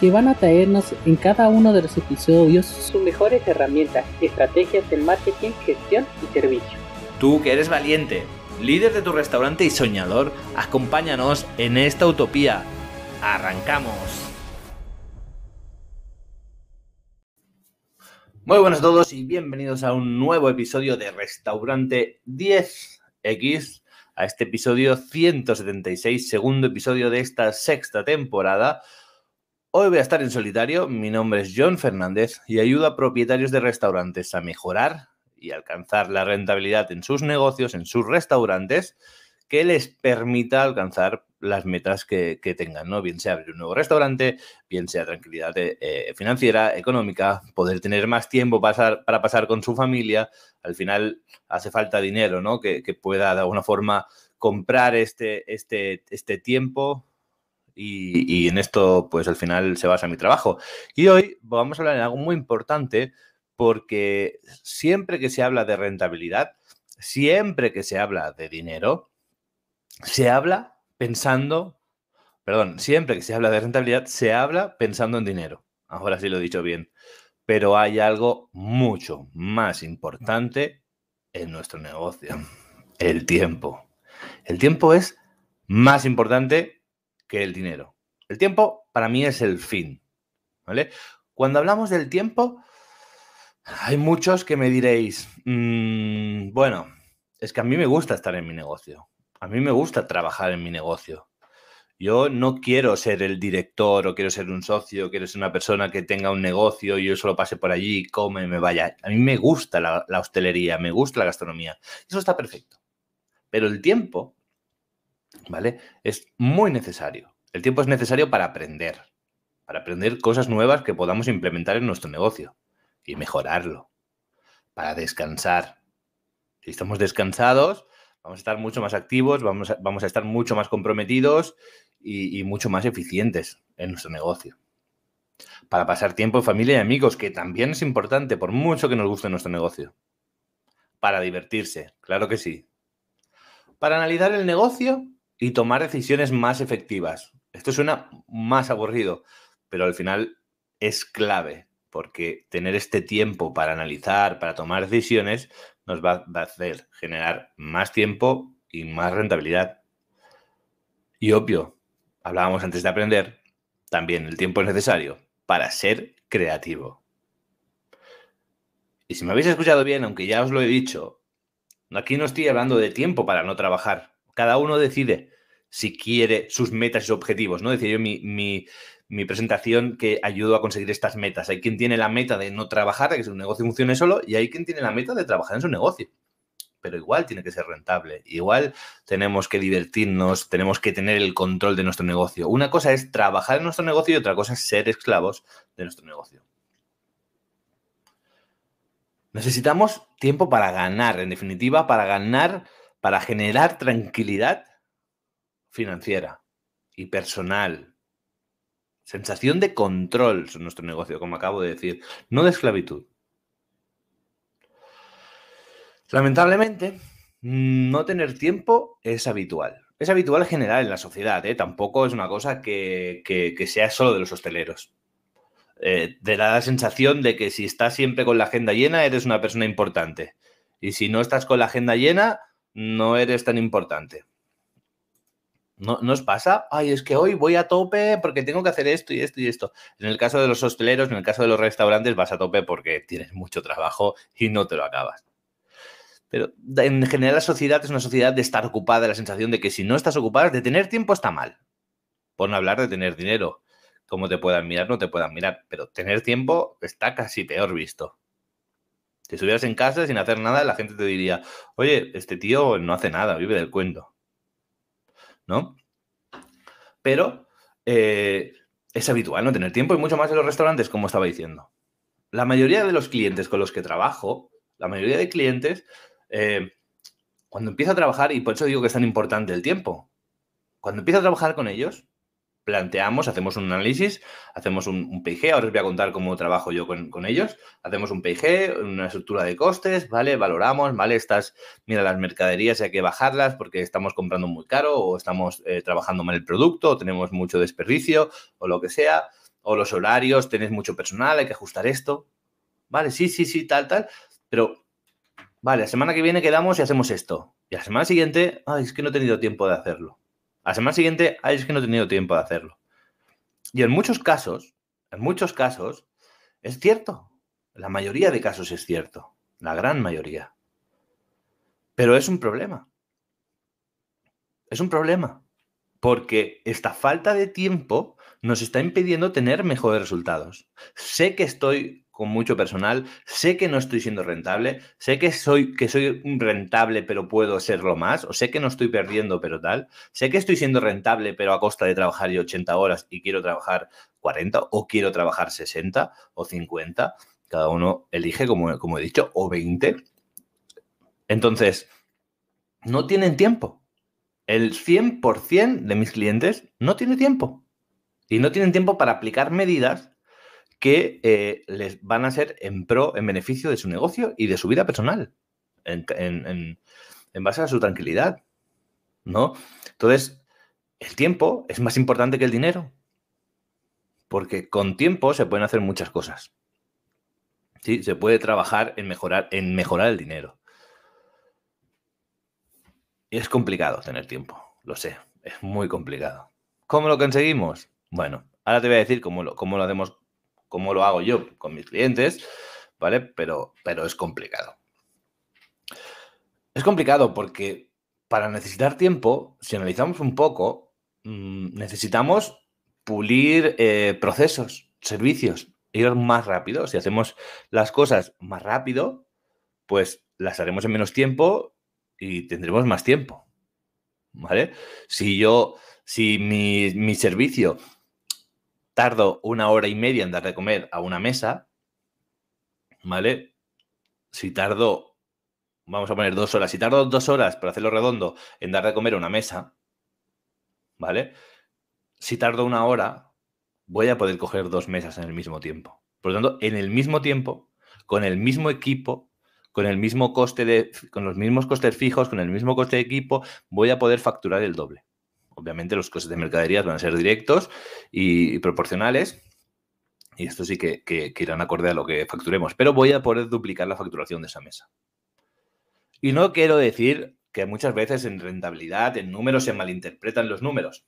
que van a traernos en cada uno de los episodios sus mejores herramientas, estrategias de marketing, gestión y servicio. Tú que eres valiente, líder de tu restaurante y soñador, acompáñanos en esta utopía. ¡Arrancamos! Muy buenos a todos y bienvenidos a un nuevo episodio de Restaurante 10X, a este episodio 176, segundo episodio de esta sexta temporada. Hoy voy a estar en solitario, mi nombre es John Fernández y ayudo a propietarios de restaurantes a mejorar y alcanzar la rentabilidad en sus negocios, en sus restaurantes, que les permita alcanzar las metas que, tengan, ¿no? Bien sea abrir un nuevo restaurante, bien sea tranquilidad eh, financiera, económica, poder tener más tiempo para pasar con su familia. Al final hace falta dinero, ¿no? Que, que pueda de alguna forma comprar este, este, este tiempo, y, en esto, pues al final se basa mi trabajo. Y hoy vamos a hablar de algo muy importante porque siempre que se habla de rentabilidad, siempre que se habla de dinero, se habla pensando, perdón, siempre que se habla de rentabilidad, se habla pensando en dinero. Ahora sí lo he dicho bien. Pero hay algo mucho más importante en nuestro negocio, el tiempo. El tiempo es más importante que el dinero. El tiempo para mí es el fin. ¿Vale? Cuando hablamos del tiempo, hay muchos que me diréis, mm, bueno, es que a mí me gusta estar en mi negocio. A mí me gusta trabajar en mi negocio. Yo no quiero ser el director o quiero ser un socio, quiero ser una persona que tenga un negocio y yo solo pase por allí, come, me vaya. A mí me gusta la, la hostelería, me gusta la gastronomía. Eso está perfecto. Pero el tiempo ¿vale? Es muy necesario. El tiempo es necesario para aprender, para aprender cosas nuevas que podamos implementar en nuestro negocio y mejorarlo, para descansar. Si estamos descansados, vamos a estar mucho más activos, vamos a, vamos a estar mucho más comprometidos y, y mucho más eficientes en nuestro negocio. Para pasar tiempo en familia y amigos, que también es importante, por mucho que nos guste nuestro negocio. Para divertirse, claro que sí. Para analizar el negocio y tomar decisiones más efectivas. Esto suena más aburrido, pero al final es clave, porque tener este tiempo para analizar, para tomar decisiones, nos va, a hacer generar más tiempo y más rentabilidad. Y obvio, hablábamos antes de aprender, también el tiempo es necesario para ser creativo. Y si me habéis escuchado bien, aunque ya os lo he dicho, aquí no estoy hablando de tiempo para no trabajar cada uno decide si quiere sus metas y sus objetivos, ¿no? Decía yo mi, mi, presentación que ayudo a conseguir estas metas. Hay quien tiene la meta de no trabajar, de que su negocio funcione solo, y hay quien tiene la meta de trabajar en su negocio. Pero igual tiene que ser rentable, igual tenemos que divertirnos, tenemos que tener el control de nuestro negocio. Una cosa es trabajar en nuestro negocio y otra cosa es ser esclavos de nuestro negocio. Necesitamos tiempo para ganar, en definitiva, para ganar para generar tranquilidad financiera y personal. Sensación de control en nuestro negocio, como acabo de decir, no de esclavitud. Lamentablemente, no tener tiempo es habitual. Es habitual en general en la sociedad, ¿eh? tampoco es una cosa que, sea solo de los hosteleros. Eh, te da la sensación de que si estás siempre con la agenda llena, eres una persona importante. Y si no estás con la agenda llena, no eres tan importante. ¿No, os pasa? Ay, es que hoy voy a tope porque tengo que hacer esto y esto y esto. En el caso de los hosteleros, en el caso de los restaurantes, vas a tope porque tienes mucho trabajo y no te lo acabas. Pero en general la sociedad es una sociedad de estar ocupada, la sensación de que si no estás ocupada, de tener tiempo está mal. Por no hablar de tener dinero. Como te puedan mirar, no te puedan mirar. Pero tener tiempo está casi peor visto. Si estuvieras en casa sin hacer nada, la gente te diría, oye, este tío no hace nada, vive del cuento. ¿No? Pero eh, es habitual no tener tiempo y mucho más en los restaurantes, como estaba diciendo. La mayoría de los clientes con los que trabajo la mayoría de clientes, eh, cuando empieza a trabajar, y por eso digo que es tan importante el tiempo, cuando empieza a trabajar con ellos, planteamos, hacemos un análisis, hacemos un, PIG, ahora os voy a contar cómo trabajo yo con, ellos, hacemos un PIG, una estructura de costes, ¿vale? Valoramos, ¿vale? Estas, mira, las mercaderías hay que bajarlas porque estamos comprando muy caro o estamos eh, trabajando mal el producto o tenemos mucho desperdicio o lo que sea, o los horarios, tenés mucho personal, hay que ajustar esto, ¿vale? Sí, sí, sí, tal, tal, pero, vale, la semana que viene quedamos y hacemos esto. Y la semana siguiente, ay, es que no he tenido tiempo de hacerlo. La semana siguiente, ay, es que no he tenido tiempo de hacerlo. Y en muchos casos, en muchos casos, es cierto. La mayoría de casos es cierto. La gran mayoría. Pero es un problema. Es un problema. Porque esta falta de tiempo nos está impidiendo tener mejores resultados. Sé que estoy con mucho personal, sé que no estoy siendo rentable, sé que soy, que soy rentable pero puedo serlo más, o sé que no estoy perdiendo pero tal, sé que estoy siendo rentable pero a costa de trabajar yo 80 horas y quiero trabajar 40 o quiero trabajar 60 o 50, cada uno elige como, como he dicho, o 20. Entonces, no tienen tiempo. El 100% de mis clientes no tiene tiempo. Y no tienen tiempo para aplicar medidas que eh, les van a ser en pro, en beneficio de su negocio y de su vida personal, en, base a su tranquilidad, ¿no? Entonces, el tiempo es más importante que el dinero, porque con tiempo se pueden hacer muchas cosas. Sí, se puede trabajar en mejorar, en mejorar el dinero. Es complicado tener tiempo, lo sé, es muy complicado. ¿Cómo lo conseguimos? Bueno, ahora te voy a decir cómo lo, cómo lo hacemos como lo hago yo con mis clientes, ¿vale? Pero, pero es complicado. Es complicado porque para necesitar tiempo, si analizamos un poco, mm, necesitamos pulir eh, procesos, servicios, ir más rápido. Si hacemos las cosas más rápido, pues las haremos en menos tiempo y tendremos más tiempo. ¿Vale? Si yo, si mi, mi servicio tardo una hora y media en dar de comer a una mesa, ¿vale? Si tardo, vamos a poner dos horas, si tardo dos horas, para hacerlo redondo, en dar de comer a una mesa, ¿vale? Si tardo una hora, voy a poder coger dos mesas en el mismo tiempo. Por lo tanto, en el mismo tiempo, con el mismo equipo, con el mismo coste de, con los mismos costes fijos, con el mismo coste de equipo, voy a poder facturar el doble. Obviamente los costes de mercaderías van a ser directos y, proporcionales. Y esto sí que, irán acorde a lo que facturemos. Pero voy a poder duplicar la facturación de esa mesa. Y no quiero decir que muchas veces en rentabilidad, en números, se malinterpretan los números.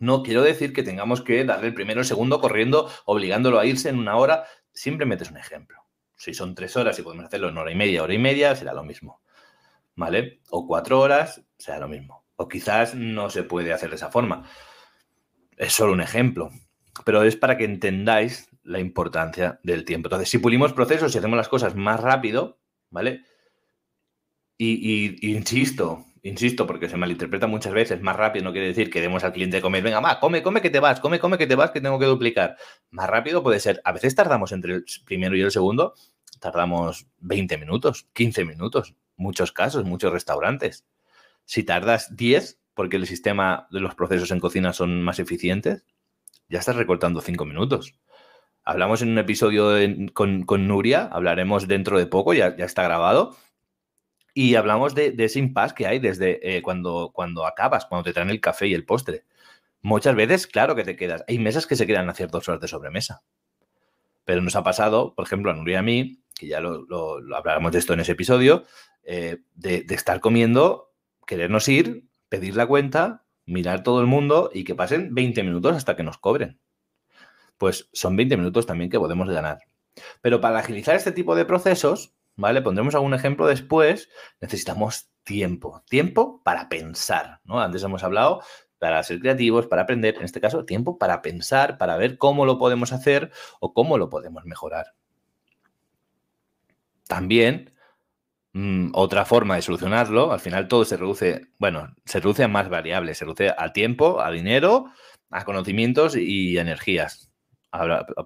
No quiero decir que tengamos que darle el primero el segundo corriendo, obligándolo a irse en una hora. Simplemente es un ejemplo. Si son tres horas y podemos hacerlo en hora y media, hora y media, será lo mismo. ¿Vale? O cuatro horas, será lo mismo. O quizás no se puede hacer de esa forma. Es solo un ejemplo, pero es para que entendáis la importancia del tiempo. Entonces, si pulimos procesos y hacemos las cosas más rápido, ¿vale? Y, insisto, insisto, porque se malinterpreta muchas veces, más rápido no quiere decir que demos al cliente comer, venga, va, come, come que te vas, come, come que te vas, que tengo que duplicar. Más rápido puede ser, a veces tardamos entre el primero y el segundo, tardamos 20 minutos, 15 minutos, muchos casos, muchos restaurantes. Si tardas 10, porque el sistema de los procesos en cocina son más eficientes, ya estás recortando 5 minutos. Hablamos en un episodio con, Nuria, hablaremos dentro de poco, ya, ya está grabado, y hablamos de, ese impasse que hay desde eh, cuando, cuando acabas, cuando te traen el café y el postre. Muchas veces, claro que te quedas. Hay mesas que se quedan a ciertas horas de sobremesa. Pero nos ha pasado, por ejemplo, a Nuria y a mí, que ya lo, hablaremos de esto en ese episodio, eh, de, de, estar comiendo querernos ir, pedir la cuenta, mirar todo el mundo y que pasen 20 minutos hasta que nos cobren. Pues son 20 minutos también que podemos ganar. Pero para agilizar este tipo de procesos, ¿vale? Pondremos algún ejemplo después, necesitamos tiempo, tiempo para pensar, ¿no? Antes hemos hablado para ser creativos, para aprender, en este caso, tiempo para pensar, para ver cómo lo podemos hacer o cómo lo podemos mejorar. También Mm, otra forma de solucionarlo, al final todo se reduce, bueno, se reduce a más variables, se reduce a tiempo, a dinero, a conocimientos y energías.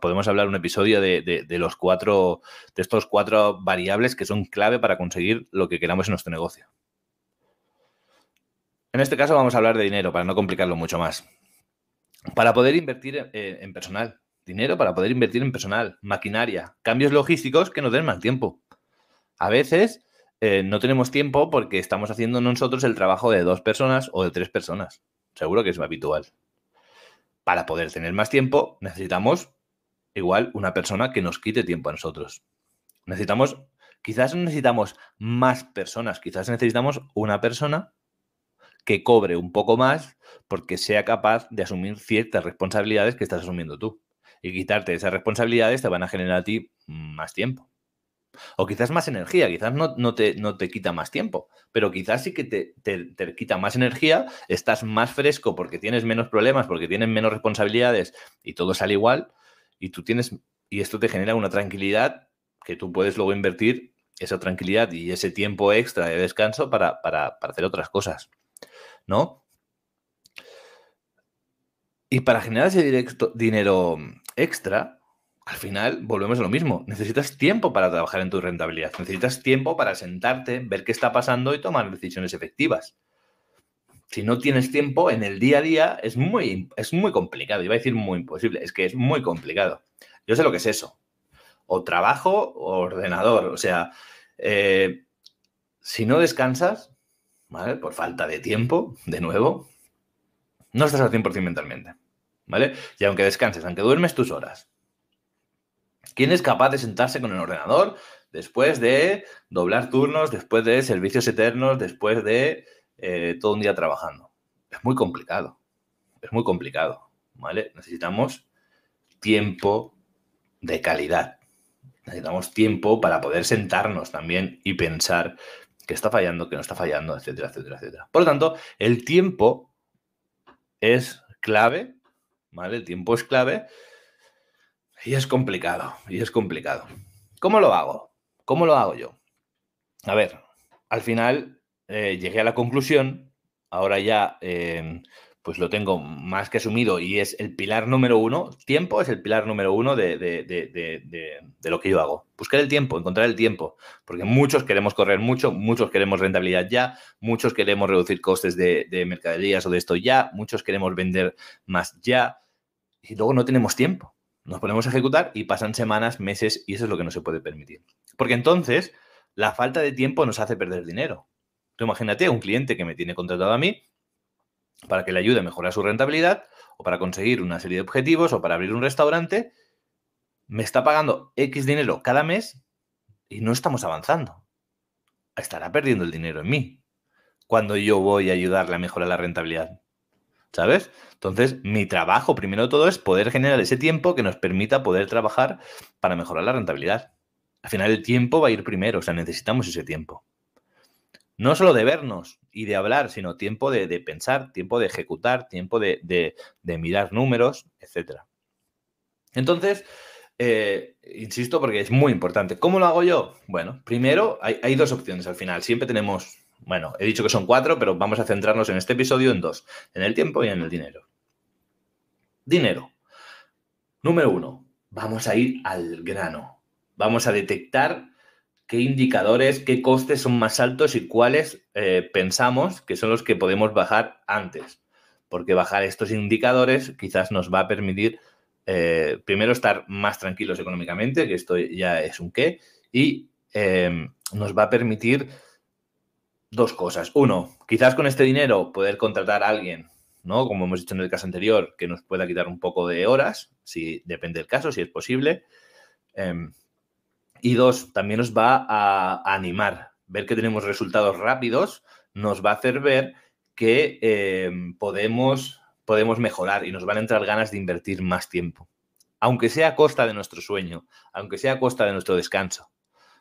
podemos hablar un episodio de, los cuatro, de estos cuatro variables que son clave para conseguir lo que queramos en nuestro negocio. En este caso vamos a hablar de dinero para no complicarlo mucho más. Para poder invertir en personal, dinero para poder invertir en personal, maquinaria, cambios logísticos que nos den más tiempo. A veces eh, no tenemos tiempo porque estamos haciendo nosotros el trabajo de dos personas o de tres personas. Seguro que es habitual. Para poder tener más tiempo necesitamos igual una persona que nos quite tiempo a nosotros. Necesitamos, quizás necesitamos más personas, quizás necesitamos una persona que cobre un poco más porque sea capaz de asumir ciertas responsabilidades que estás asumiendo tú. Y quitarte esas responsabilidades te van a generar a ti más tiempo. O quizás más energía, quizás no, te, no te quita más tiempo, pero quizás sí que te, te, quita más energía, estás más fresco porque tienes menos problemas, porque tienes menos responsabilidades y todo sale igual, y tú tienes, y esto te genera una tranquilidad que tú puedes luego invertir esa tranquilidad y ese tiempo extra de descanso para, para, para hacer otras cosas, ¿no? Y para generar ese directo, dinero extra, al final volvemos a lo mismo. Necesitas tiempo para trabajar en tu rentabilidad. Necesitas tiempo para sentarte, ver qué está pasando y tomar decisiones efectivas. Si no tienes tiempo en el día a día, es muy, es muy complicado. Iba a decir muy imposible, es que es muy complicado. Yo sé lo que es eso. O trabajo o ordenador. O sea, eh, si no descansas, ¿vale? Por falta de tiempo, de nuevo, no estás al 100% mentalmente. ¿Vale? Y aunque descanses, aunque duermes tus horas, ¿Quién es capaz de sentarse con el ordenador después de doblar turnos, después de servicios eternos, después de eh, todo un día trabajando? Es muy complicado. Es muy complicado. ¿Vale? Necesitamos tiempo de calidad. Necesitamos tiempo para poder sentarnos también y pensar qué está fallando, qué no está fallando, etcétera, etcétera, etcétera. Por lo tanto, el tiempo es clave, ¿vale? El tiempo es clave y es complicado, y es complicado. ¿Cómo lo hago? ¿Cómo lo hago yo? A ver, al final eh, llegué a la conclusión, ahora ya eh, pues lo tengo más que asumido y es el pilar número uno, tiempo es el pilar número uno de, de, lo que yo hago. Buscar el tiempo, encontrar el tiempo, porque muchos queremos correr mucho, muchos queremos rentabilidad ya, muchos queremos reducir costes de, mercaderías o de esto ya, muchos queremos vender más ya y luego no tenemos tiempo nos ponemos a ejecutar y pasan semanas, meses y eso es lo que no se puede permitir. Porque entonces la falta de tiempo nos hace perder dinero. Tú imagínate un cliente que me tiene contratado a mí para que le ayude a mejorar su rentabilidad o para conseguir una serie de objetivos o para abrir un restaurante, me está pagando X dinero cada mes y no estamos avanzando. Estará perdiendo el dinero en mí cuando yo voy a ayudarle a mejorar la rentabilidad. ¿Sabes? Entonces, mi trabajo, primero de todo, es poder generar ese tiempo que nos permita poder trabajar para mejorar la rentabilidad. Al final, el tiempo va a ir primero, o sea, necesitamos ese tiempo. No solo de vernos y de hablar, sino tiempo de, pensar, tiempo de ejecutar, tiempo de, mirar números, etc. Entonces, eh, insisto porque es muy importante. ¿Cómo lo hago yo? Bueno, primero hay, hay dos opciones al final. Siempre tenemos bueno, he dicho que son cuatro, pero vamos a centrarnos en este episodio en dos, en el tiempo y en el dinero. Dinero. Número uno, vamos a ir al grano. Vamos a detectar qué indicadores, qué costes son más altos y cuáles eh, pensamos que son los que podemos bajar antes. Porque bajar estos indicadores quizás nos va a permitir, eh, primero, estar más tranquilos económicamente, que esto ya es un qué, y eh, nos va a permitir dos cosas. Uno, quizás con este dinero poder contratar a alguien, ¿no? Como hemos dicho en el caso anterior, que nos pueda quitar un poco de horas, si depende del caso, si es posible. Em, y dos, también nos va a, animar. Ver que tenemos resultados rápidos nos va a hacer ver que em, podemos, podemos mejorar y nos van a entrar ganas de invertir más tiempo. Aunque sea a costa de nuestro sueño, aunque sea a costa de nuestro descanso.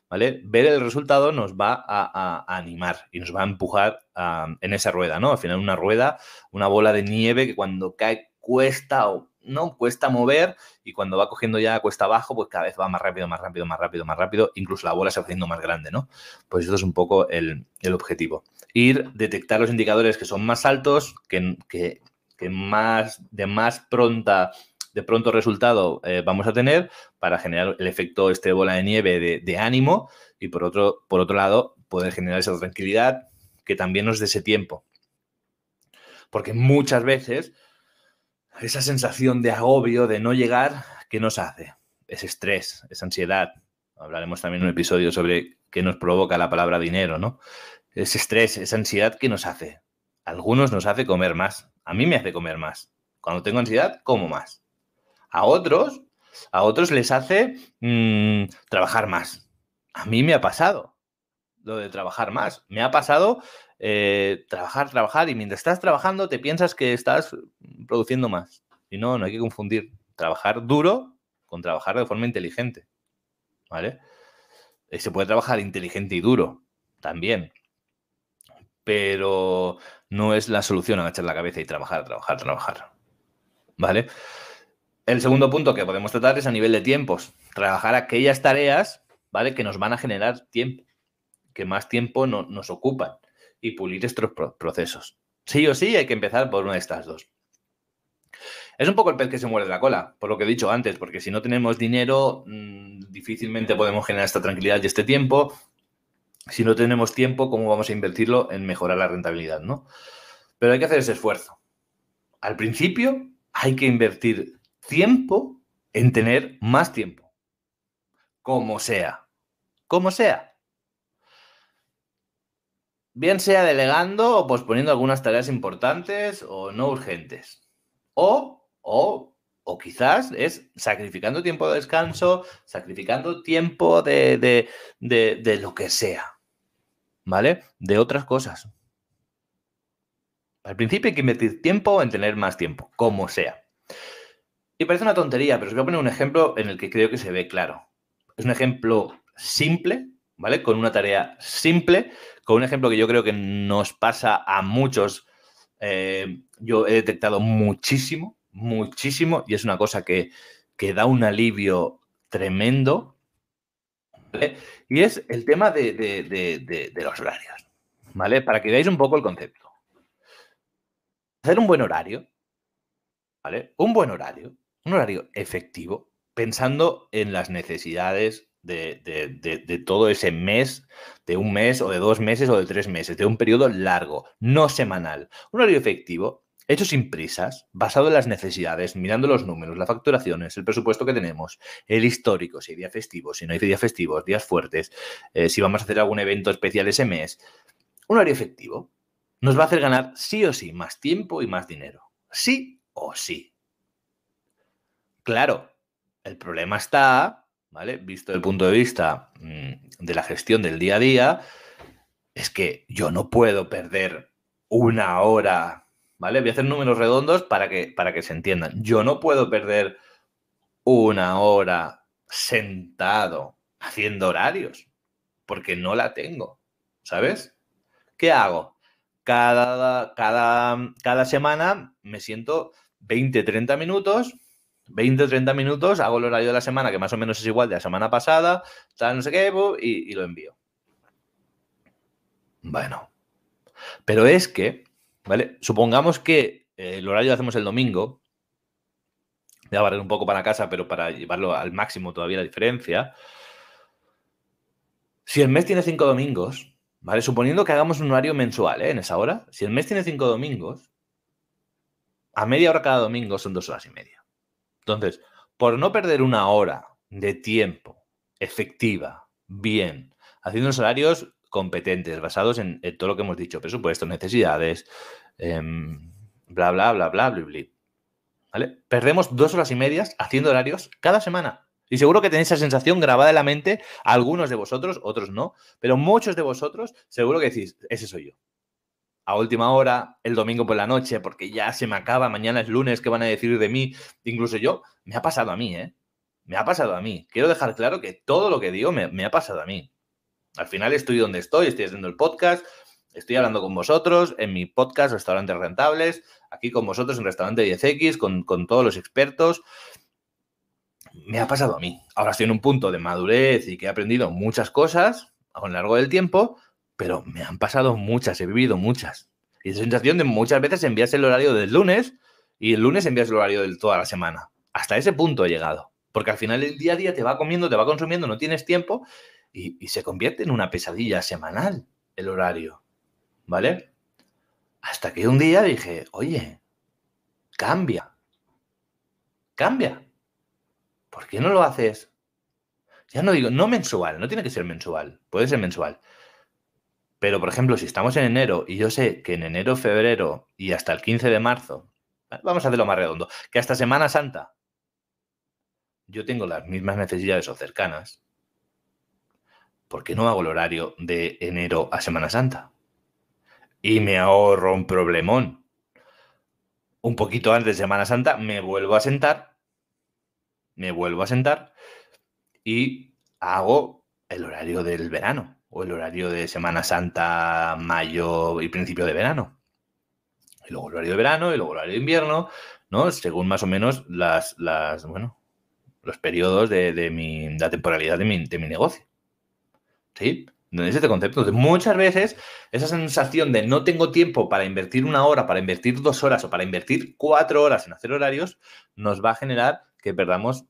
¿Vale? Ver el resultado nos va a, animar y nos va a empujar en esa rueda, ¿no? Al final una rueda, una bola de nieve que cuando cae cuesta o no cuesta mover y cuando va cogiendo ya cuesta abajo, pues cada vez va más rápido, más rápido, más rápido, más rápido, incluso la bola se va haciendo más grande, ¿no? Pues eso es un poco el, objetivo. Ir, detectar los indicadores que son más altos, que, que, que más, de más pronta de pronto resultado eh, vamos a tener para generar el efecto este bola de nieve de, ánimo y por otro, por otro lado poder generar esa tranquilidad que también nos dé ese tiempo. Porque muchas veces esa sensación de agobio, de no llegar, ¿qué nos hace? Es estrés, es ansiedad. Hablaremos también en un episodio sobre qué nos provoca la palabra dinero, ¿no? Ese estrés, esa ansiedad, ¿qué nos hace? algunos nos hace comer más. A mí me hace comer más. Cuando tengo ansiedad, como más. A otros, a otros les hace mmm, trabajar más. A mí me ha pasado lo de trabajar más. Me ha pasado eh, trabajar, trabajar y mientras estás trabajando te piensas que estás produciendo más. Y no, no hay que confundir trabajar duro con trabajar de forma inteligente. ¿Vale? Eh, se puede trabajar inteligente y duro también. Pero no es la solución agachar la cabeza y trabajar, trabajar, trabajar. ¿Vale? El segundo punto que podemos tratar es a nivel de tiempos. Trabajar aquellas tareas, ¿vale? Que nos van a generar tiempo, que más tiempo no, nos ocupan y pulir estos procesos. Sí o sí hay que empezar por una de estas dos. Es un poco el pez que se muerde la cola, por lo que he dicho antes, porque si no tenemos dinero, mmm, difícilmente podemos generar esta tranquilidad y este tiempo si no tenemos tiempo, ¿cómo vamos a invertirlo en mejorar la rentabilidad? ¿no? Pero hay que hacer ese esfuerzo. Al principio hay que invertir tiempo en tener más tiempo. Como sea. Como sea. Bien sea delegando o posponiendo algunas tareas importantes o no urgentes. O, o, o quizás es sacrificando tiempo de descanso, sacrificando tiempo de, de, de, de lo que sea. ¿vale? De otras cosas. Al principio hay que invertir tiempo en tener más tiempo, como sea. Y parece una tontería, pero os voy a poner un ejemplo en el que creo que se ve claro. Es un ejemplo simple, ¿vale? Con una tarea simple, con un ejemplo que yo creo que nos pasa a muchos. Eh, yo he detectado muchísimo, muchísimo, y es una cosa que, que da un alivio tremendo. Y es el tema de, de, de, los horarios, ¿vale? Para que veáis un poco el concepto. Hacer un buen horario, ¿vale? Un buen horario, un horario efectivo, pensando en las necesidades de, todo ese mes, de un mes o de dos meses o de tres meses, de un periodo largo, no semanal. Un horario efectivo hecho sin prisas, basado en las necesidades, mirando los números, las facturaciones, el presupuesto que tenemos, el histórico, si hay día festivo, si no hay día festivos, días fuertes, eh, si vamos a hacer algún evento especial ese mes. Un horario efectivo nos va a hacer ganar sí o sí más tiempo y más dinero. Sí o sí. Claro, el problema está, ¿vale? Visto el punto de vista mmm, de la gestión del día a día, es que yo no puedo perder una hora ¿vale? Voy a hacer números redondos para que, para que se entiendan. Yo no puedo perder una hora sentado haciendo horarios, porque no la tengo, ¿sabes? ¿Qué hago? Cada, cada, cada semana me siento 20, 30 minutos 20 30 minutos, hago el horario de la semana, que más o menos es igual de la semana pasada, tal, no sé qué, y, lo envío. Bueno, pero es que ¿Vale? Supongamos que eh, el horario lo hacemos el domingo. Voy a barrer un poco para casa, pero para llevarlo al máximo todavía la diferencia. Si el mes tiene cinco domingos, ¿vale? Suponiendo que hagamos un horario mensual ¿eh? en esa hora, si el mes tiene cinco domingos, a media hora cada domingo son dos horas y media. Entonces, por no perder una hora de tiempo efectiva, bien, haciendo los horarios competentes, basados en, todo lo que hemos dicho, presupuesto, necesidades, eh, bla, bla, bla, bla, bla, bla. ¿Vale? Perdemos dos horas y medias haciendo horarios cada semana. Y seguro que tenéis esa sensación grabada en la mente, algunos de vosotros, otros no, pero muchos de vosotros seguro que decís, ese soy yo. A última hora, el domingo por la noche, porque ya se me acaba, mañana es lunes, ¿qué van a decir de mí? Incluso yo, me ha pasado a mí, ¿eh? Me ha pasado a mí. Quiero dejar claro que todo lo que digo me, ha pasado a mí. Al final estoy donde estoy, estoy haciendo el podcast, estoy hablando con vosotros en mi podcast Restaurantes Rentables, aquí con vosotros en Restaurante 10X, con, con todos los expertos. Me ha pasado a mí. Ahora estoy en un punto de madurez y que he aprendido muchas cosas a lo largo del tiempo, pero me han pasado muchas, he vivido muchas. Y esa sensación de muchas veces envías el horario del lunes y el lunes envías el horario de toda la semana. Hasta ese punto he llegado. Porque al final el día a día te va comiendo, te va consumiendo, no tienes tiempo y, y se convierte en una pesadilla semanal el horario. ¿Vale? Hasta que un día dije, oye, cambia. Cambia. ¿Por qué no lo haces? Ya no digo, no mensual, no tiene que ser mensual, puede ser mensual. Pero, por ejemplo, si estamos en enero y yo sé que en enero, febrero y hasta el 15 de marzo, vamos a hacerlo más redondo, que hasta Semana Santa yo tengo las mismas necesidades o cercanas, ¿por qué no hago el horario de enero a Semana Santa? Y me ahorro un problemón. Un poquito antes de Semana Santa me vuelvo a sentar, me vuelvo a sentar y hago el horario del verano o el horario de Semana Santa, mayo y principio de verano. Y luego el horario de verano y luego el horario de invierno, ¿no? Según más o menos las, las bueno, los periodos de, mi, la temporalidad de mi, de mi negocio. ¿Sí? ¿Entendéis este concepto? Entonces, muchas veces esa sensación de no tengo tiempo para invertir una hora, para invertir dos horas o para invertir cuatro horas en hacer horarios, nos va a generar que perdamos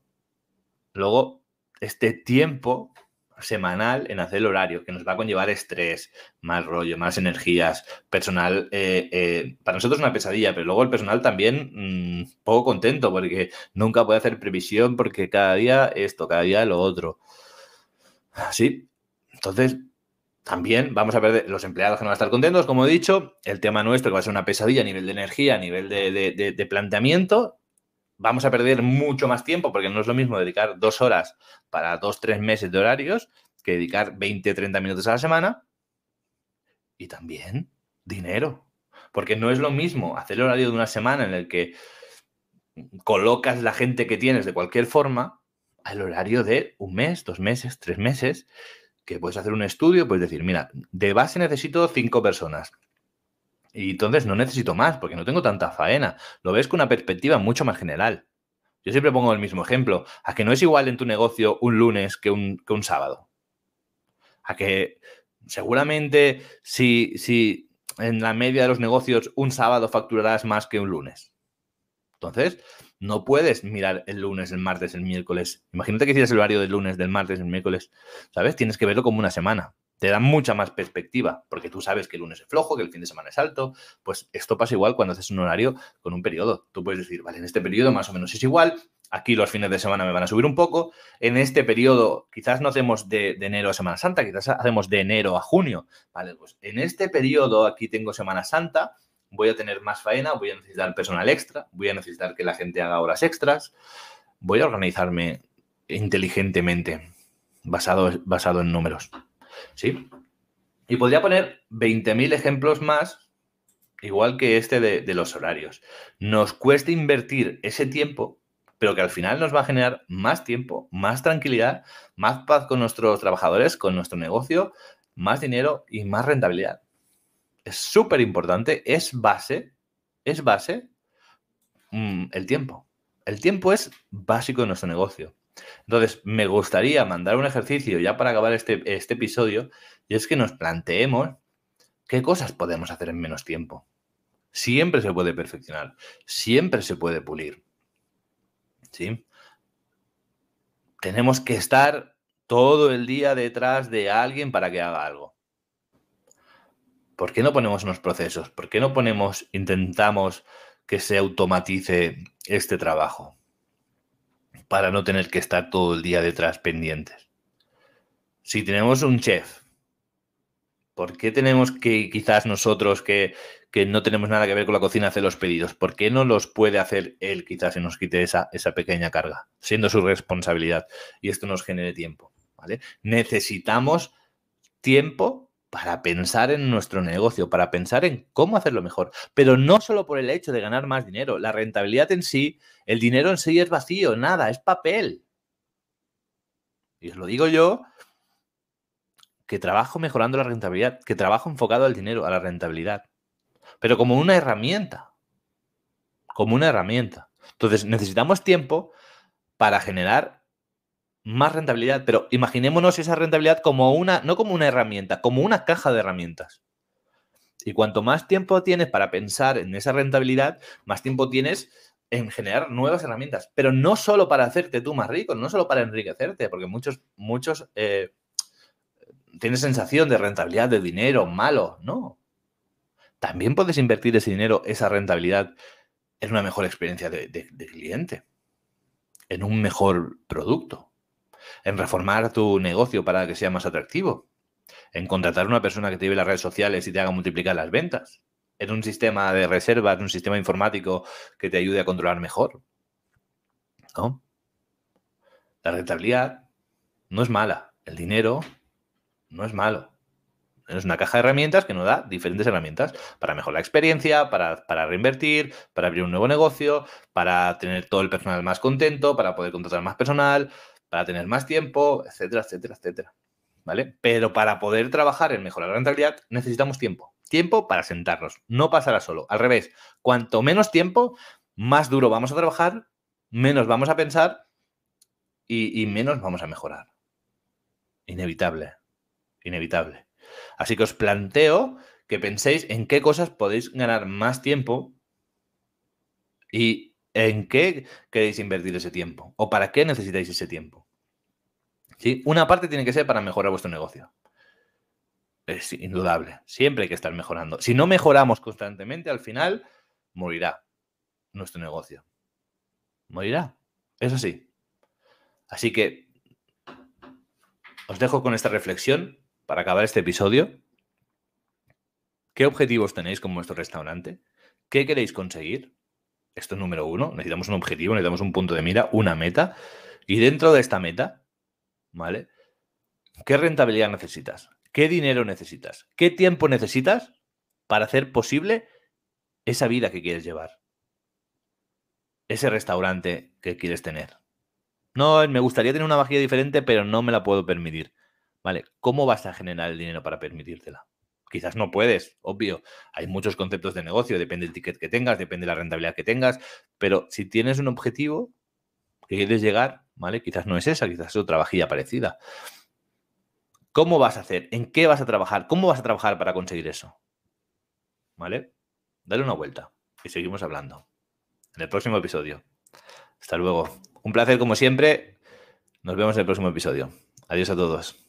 luego este tiempo semanal en hacer el horario, que nos va a conllevar estrés, más rollo, más energías, personal, eh, eh, para nosotros una pesadilla, pero luego el personal también mmm, poco contento porque nunca puede hacer previsión porque cada día esto, cada día lo otro. Sí, entonces también vamos a ver los empleados que no van a estar contentos, como he dicho, el tema nuestro que va a ser una pesadilla a nivel de energía, a nivel de, de planteamiento, vamos a perder mucho más tiempo porque no es lo mismo dedicar dos horas para dos, tres meses de horarios que dedicar 20, 30 minutos a la semana. Y también dinero. Porque no es lo mismo hacer el horario de una semana en el que colocas la gente que tienes de cualquier forma al horario de un mes, dos meses, tres meses, que puedes hacer un estudio, puedes decir, mira, de base necesito cinco personas. Y entonces no necesito más porque no tengo tanta faena. Lo ves con una perspectiva mucho más general. Yo siempre pongo el mismo ejemplo. A que no es igual en tu negocio un lunes que un, que un sábado. A que seguramente si, si en la media de los negocios un sábado facturarás más que un lunes. Entonces, no puedes mirar el lunes, el martes, el miércoles. Imagínate que hicieras el horario del lunes, del martes, el miércoles. ¿Sabes? Tienes que verlo como una semana te da mucha más perspectiva, porque tú sabes que el lunes es flojo, que el fin de semana es alto. Pues esto pasa igual cuando haces un horario con un periodo. Tú puedes decir, vale, en este periodo más o menos es igual, aquí los fines de semana me van a subir un poco, en este periodo quizás no hacemos de, enero a Semana Santa, quizás hacemos de enero a junio. Vale, pues en este periodo aquí tengo Semana Santa, voy a tener más faena, voy a necesitar personal extra, voy a necesitar que la gente haga horas extras, voy a organizarme inteligentemente, basado, basado en números. ¿Sí? Y podría poner 20.000 ejemplos más, igual que este de, los horarios. Nos cuesta invertir ese tiempo, pero que al final nos va a generar más tiempo, más tranquilidad, más paz con nuestros trabajadores, con nuestro negocio, más dinero y más rentabilidad. Es súper importante, es base, es base mm, el tiempo. El tiempo es básico en nuestro negocio. Entonces, me gustaría mandar un ejercicio ya para acabar este, este episodio, y es que nos planteemos qué cosas podemos hacer en menos tiempo. Siempre se puede perfeccionar, siempre se puede pulir. ¿Sí? Tenemos que estar todo el día detrás de alguien para que haga algo. ¿Por qué no ponemos unos procesos? ¿Por qué no ponemos, intentamos que se automatice este trabajo? Para no tener que estar todo el día detrás pendientes. Si tenemos un chef, ¿por qué tenemos que quizás nosotros que, que, no tenemos nada que ver con la cocina hacer los pedidos? ¿Por qué no los puede hacer él quizás y nos quite esa, esa pequeña carga, siendo su responsabilidad y esto nos genere tiempo? Necesitamos tiempo para pensar en nuestro negocio, para pensar en cómo hacerlo mejor, pero no solo por el hecho de ganar más dinero. La rentabilidad en sí, el dinero en sí es vacío, nada, es papel. Y os lo digo yo, que trabajo mejorando la rentabilidad, que trabajo enfocado al dinero, a la rentabilidad, pero como una herramienta, como una herramienta. Entonces necesitamos tiempo para generar más rentabilidad, pero imaginémonos esa rentabilidad como una, no como una herramienta, como una caja de herramientas. Y cuanto más tiempo tienes para pensar en esa rentabilidad, más tiempo tienes en generar nuevas herramientas, pero no solo para hacerte tú más rico, no solo para enriquecerte, porque muchos, muchos eh, tienen sensación de rentabilidad de dinero malo, no. También puedes invertir ese dinero, esa rentabilidad, en una mejor experiencia de, de cliente, en un mejor producto, en reformar tu negocio para que sea más atractivo, en contratar una persona que te lleve las redes sociales y te haga multiplicar las ventas, en un sistema de reservas, en un sistema informático que te ayude a controlar mejor. ¿No? La rentabilidad no es mala. El dinero no es malo. Es una caja de herramientas que nos da diferentes herramientas para mejorar la experiencia, para, para, reinvertir, para abrir un nuevo negocio, para tener todo el personal más contento, para poder contratar más personal, para tener más tiempo, etcétera, etcétera, etcétera. ¿Vale? Pero para poder trabajar en mejorar la rentabilidad necesitamos tiempo. Tiempo para sentarnos. No pasará solo. Al revés, cuanto menos tiempo, más duro vamos a trabajar, menos vamos a pensar y, y menos vamos a mejorar. Inevitable. Inevitable. Así que os planteo que penséis en qué cosas podéis ganar más tiempo y en qué queréis invertir ese tiempo o para qué necesitáis ese tiempo. ¿Sí? Una parte tiene que ser para mejorar vuestro negocio. Es indudable. Siempre hay que estar mejorando. Si no mejoramos constantemente, al final morirá nuestro negocio. Morirá. Eso sí. Así que os dejo con esta reflexión para acabar este episodio. ¿Qué objetivos tenéis con vuestro restaurante? ¿Qué queréis conseguir? Esto es número uno. Necesitamos un objetivo, necesitamos un punto de mira, una meta. Y dentro de esta meta, ¿vale? ¿Qué rentabilidad necesitas? ¿Qué dinero necesitas? ¿Qué tiempo necesitas para hacer posible esa vida que quieres llevar? Ese restaurante que quieres tener. No, me gustaría tener una vajilla diferente, pero no me la puedo permitir. ¿Vale? ¿Cómo vas a generar el dinero para permitírtela? Quizás no puedes, obvio. Hay muchos conceptos de negocio, depende del ticket que tengas, depende de la rentabilidad que tengas, pero si tienes un objetivo que quieres llegar, ¿vale? Quizás no es esa, quizás es otra vajilla parecida. ¿Cómo vas a hacer? ¿En qué vas a trabajar? ¿Cómo vas a trabajar para conseguir eso? ¿Vale? Dale una vuelta y seguimos hablando en el próximo episodio. Hasta luego. Un placer como siempre. Nos vemos en el próximo episodio. Adiós a todos.